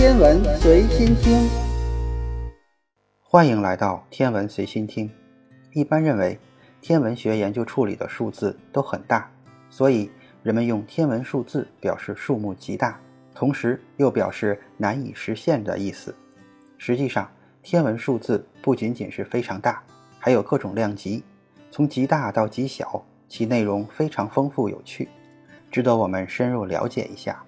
天文随心听，欢迎来到天文随心听。一般认为，天文学研究处理的数字都很大，所以人们用天文数字表示数目极大，同时又表示难以实现的意思。实际上，天文数字不仅仅是非常大，还有各种量级，从极大到极小，其内容非常丰富有趣，值得我们深入了解一下。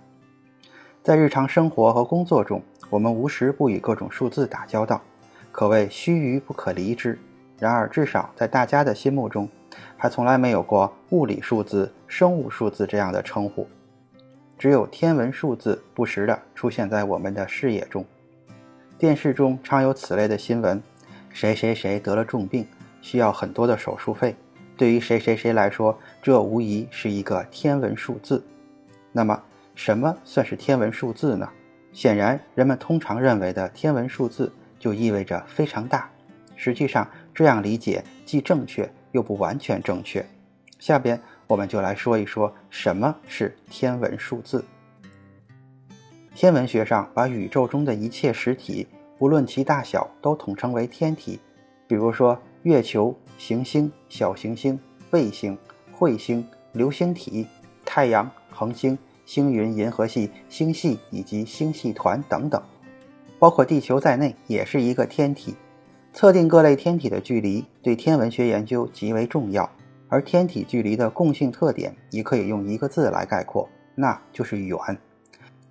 在日常生活和工作中，我们无时不与各种数字打交道，可谓须臾不可离之。然而，至少在大家的心目中，还从来没有过物理数字、生物数字这样的称呼，只有天文数字不时地出现在我们的视野中。电视中常有此类的新闻：谁谁谁得了重病，需要很多的手术费。对于谁谁谁来说，这无疑是一个天文数字。那么，什么算是天文数字呢？显然，人们通常认为的天文数字就意味着非常大。实际上，这样理解既正确又不完全正确。下边我们就来说一说什么是天文数字。天文学上把宇宙中的一切实体，不论其大小，都统称为天体。比如说，月球、行星、小行星、卫星、彗星、流星体、太阳、恒星。星云、银河系、星系以及星系团等等，包括地球在内，也是一个天体。测定各类天体的距离对天文学研究极为重要，而天体距离的共性特点也可以用一个字来概括，那就是远。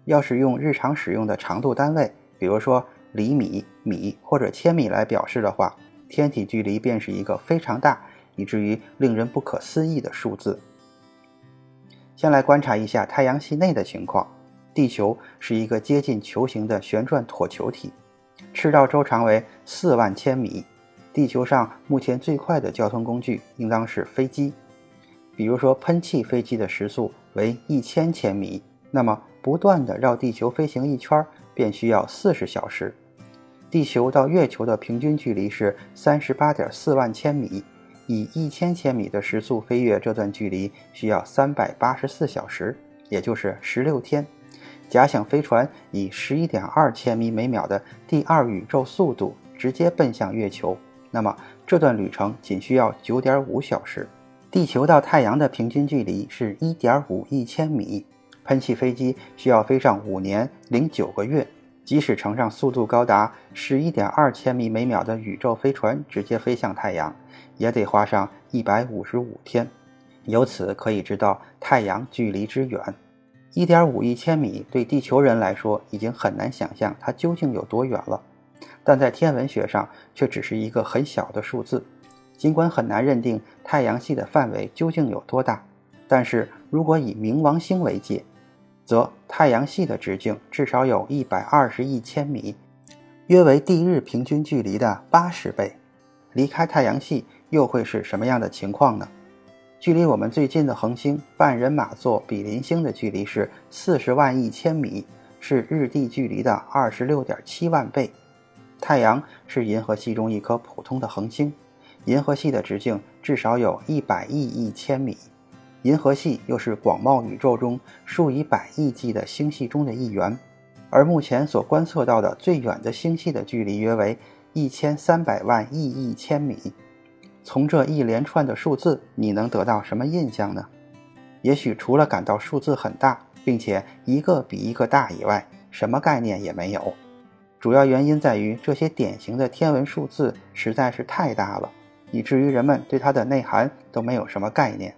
要是用日常使用的长度单位，比如说厘米、米或者千米来表示的话，天体距离便是一个非常大，以至于令人不可思议的数字。先来观察一下太阳系内的情况。地球是一个接近球形的旋转椭球体，赤道周长为四万千米。地球上目前最快的交通工具应当是飞机，比如说喷气飞机的时速为一千千米，那么不断的绕地球飞行一圈便需要四十小时。地球到月球的平均距离是三十八点四万千米。以一千千米的时速飞越这段距离需要三百八十四小时，也就是十六天。假想飞船以十一点二千米每秒的第二宇宙速度直接奔向月球，那么这段旅程仅需要九点五小时。地球到太阳的平均距离是一点五亿千米，喷气飞机需要飞上五年零九个月。即使乘上速度高达十一点二千米每秒的宇宙飞船直接飞向太阳。也得花上一百五十五天，由此可以知道太阳距离之远，一点五亿千米对地球人来说已经很难想象它究竟有多远了，但在天文学上却只是一个很小的数字。尽管很难认定太阳系的范围究竟有多大，但是如果以冥王星为界，则太阳系的直径至少有一百二十亿千米，约为地日平均距离的八十倍。离开太阳系。又会是什么样的情况呢？距离我们最近的恒星半人马座比邻星的距离是四十万亿千米，是日地距离的二十六点七万倍。太阳是银河系中一颗普通的恒星，银河系的直径至少有一百亿亿千米，银河系又是广袤宇宙中数以百亿计的星系中的一员，而目前所观测到的最远的星系的距离约为一千三百万亿亿千米。从这一连串的数字，你能得到什么印象呢？也许除了感到数字很大，并且一个比一个大以外，什么概念也没有。主要原因在于这些典型的天文数字实在是太大了，以至于人们对它的内涵都没有什么概念。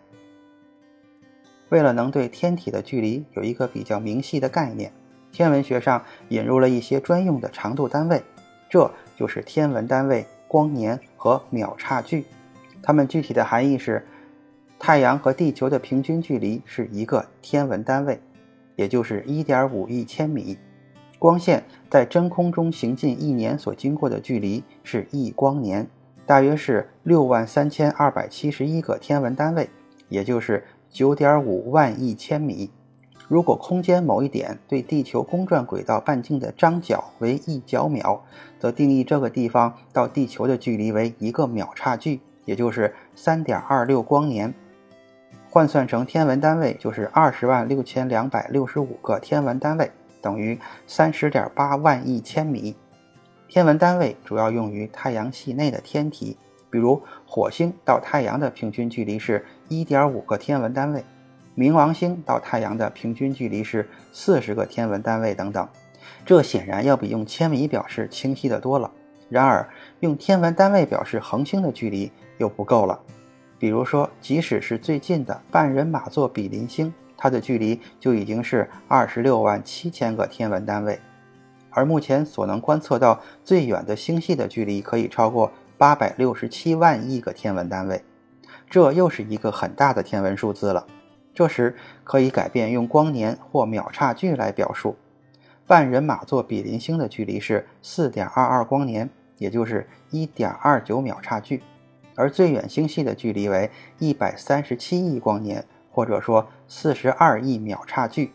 为了能对天体的距离有一个比较明细的概念，天文学上引入了一些专用的长度单位，这就是天文单位。光年和秒差距，它们具体的含义是：太阳和地球的平均距离是一个天文单位，也就是一点五亿千米；光线在真空中行进一年所经过的距离是一光年，大约是六万三千二百七十一个天文单位，也就是九点五万亿千米。如果空间某一点对地球公转轨道半径的张角为一角秒，则定义这个地方到地球的距离为一个秒差距，也就是三点二六光年。换算成天文单位就是二十万六千两百六十五个天文单位。等于三十点八万亿千米。天文单位主要用于太阳系内的天体，比如火星到太阳的平均距离是一点五个天文单位，冥王星到太阳的平均距离是四十个天文单位等等。这显然要比用千米表示清晰的多了。然而，用天文单位表示恒星的距离又不够了。比如说，即使是最近的半人马座比邻星，它的距离就已经是二十六万七千个天文单位，而目前所能观测到最远的星系的距离可以超过八百六十七万亿个天文单位，这又是一个很大的天文数字了。这时可以改变用光年或秒差距来表述，半人马座比邻星的距离是四点二二光年，也就是一点二九秒差距。而最远星系的距离为一百三十七亿光年，或者说四十二亿秒差距。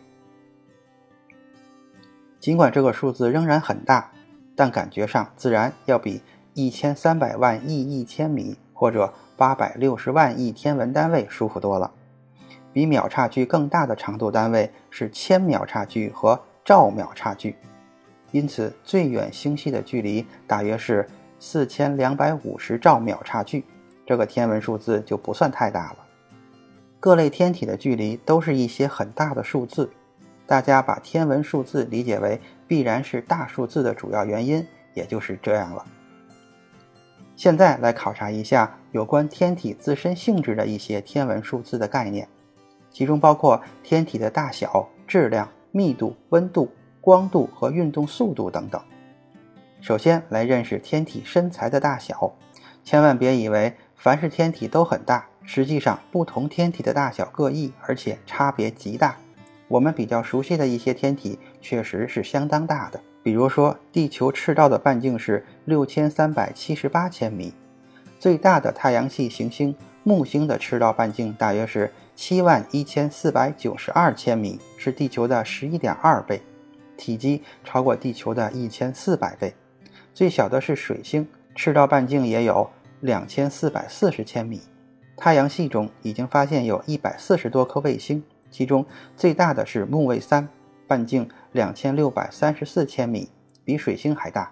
尽管这个数字仍然很大，但感觉上自然要比一千三百万亿亿千米或者八百六十万亿天文单位舒服多了。比秒差距更大的长度单位是千秒差距和兆秒差距，因此最远星系的距离大约是。四千两百五十兆秒差距，这个天文数字就不算太大了。各类天体的距离都是一些很大的数字，大家把天文数字理解为必然是大数字的主要原因，也就是这样了。现在来考察一下有关天体自身性质的一些天文数字的概念，其中包括天体的大小、质量、密度、温度、光度和运动速度等等。首先来认识天体身材的大小，千万别以为凡是天体都很大，实际上不同天体的大小各异，而且差别极大。我们比较熟悉的一些天体确实是相当大的，比如说地球赤道的半径是六千三百七十八千米，最大的太阳系行星木星的赤道半径大约是七万一千四百九十二千米，是地球的十一点二倍，体积超过地球的一千四百倍。最小的是水星，赤道半径也有两千四百四十千米。太阳系中已经发现有一百四十多颗卫星，其中最大的是木卫三，半径两千六百三十四千米，比水星还大。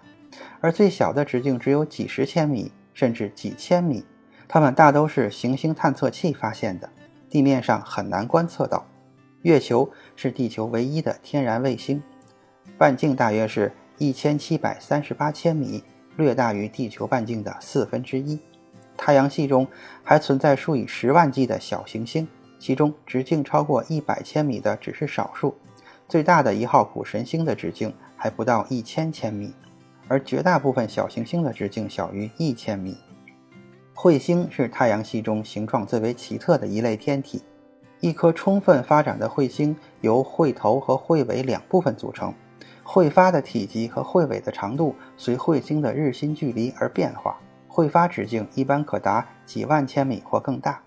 而最小的直径只有几十千米，甚至几千米。它们大都是行星探测器发现的，地面上很难观测到。月球是地球唯一的天然卫星，半径大约是。一千七百三十八千米，略大于地球半径的四分之一。太阳系中还存在数以十万计的小行星，其中直径超过一百千米的只是少数。最大的一号谷神星的直径还不到一千千米，而绝大部分小行星的直径小于一千米。彗星是太阳系中形状最为奇特的一类天体。一颗充分发展的彗星由彗头和彗尾两部分组成。彗发的体积和彗尾的长度随彗星的日心距离而变化。彗发直径一般可达几万千米或更大，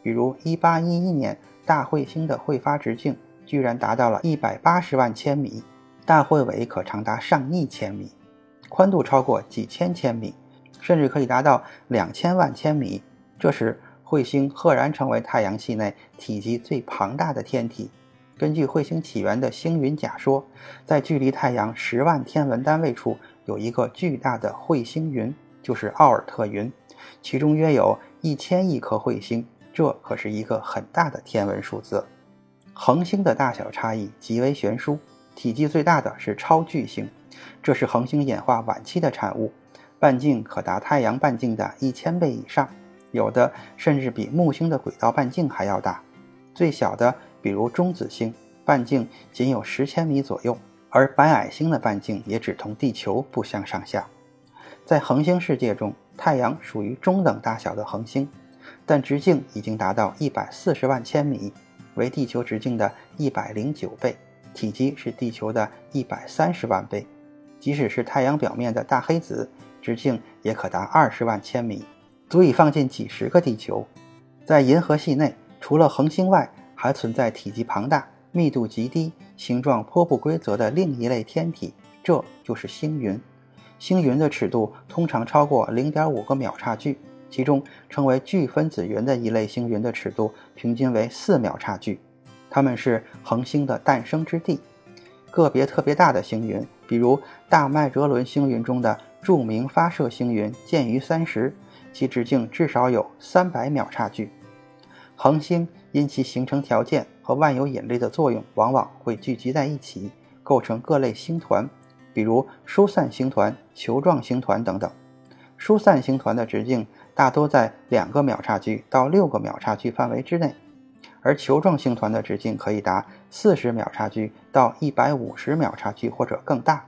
比如1811年大彗星的彗发直径居然达到了180万千米，大彗尾可长达上亿千米，宽度超过几千千米，甚至可以达到两千万千米。这时，彗星赫然成为太阳系内体积最庞大的天体。根据彗星起源的星云假说，在距离太阳十万天文单位处有一个巨大的彗星云，就是奥尔特云，其中约有一千亿颗彗星，这可是一个很大的天文数字。恒星的大小差异极为悬殊，体积最大的是超巨星，这是恒星演化晚期的产物，半径可达太阳半径的一千倍以上，有的甚至比木星的轨道半径还要大。最小的。比如中子星半径仅有十千米左右，而白矮星的半径也只同地球不相上下。在恒星世界中，太阳属于中等大小的恒星，但直径已经达到一百四十万千米，为地球直径的一百零九倍，体积是地球的一百三十万倍。即使是太阳表面的大黑子，直径也可达二十万千米，足以放进几十个地球。在银河系内，除了恒星外，还存在体积庞大、密度极低、形状颇不规则的另一类天体，这就是星云。星云的尺度通常超过零点五个秒差距，其中称为巨分子云的一类星云的尺度平均为四秒差距。它们是恒星的诞生之地。个别特别大的星云，比如大麦哲伦星云中的著名发射星云剑鱼三十，其直径至少有三百秒差距。恒星因其形成条件和万有引力的作用，往往会聚集在一起，构成各类星团，比如疏散星团、球状星团等等。疏散星团的直径大多在两个秒差距到六个秒差距范围之内。而球状星团的直径可以达四十秒差距到一百五十秒差距或者更大，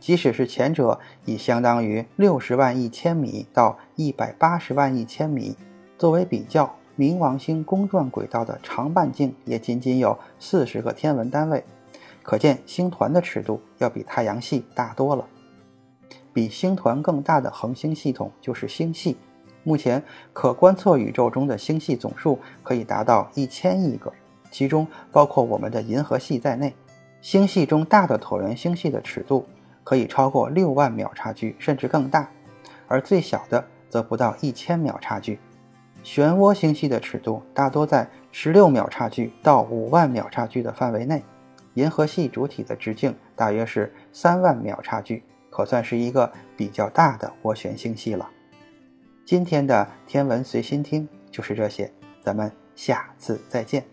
即使是前者，已相当于六十万亿千米到一百八十万亿千米。作为比较，冥王星公转轨道的长半径也仅仅有四十个天文单位，可见星团的尺度要比太阳系大多了。比星团更大的恒星系统就是星系。目前可观测宇宙中的星系总数可以达到一千亿个，其中包括我们的银河系在内。星系中大的椭圆星系的尺度可以超过六万秒差距，甚至更大，而最小的则不到一千秒差距。漩涡星系的尺度大多在十六秒差距到五万秒差距的范围内。银河系主体的直径大约是三万秒差距，可算是一个比较大的涡旋星系了。今天的天文随心听就是这些，咱们下次再见。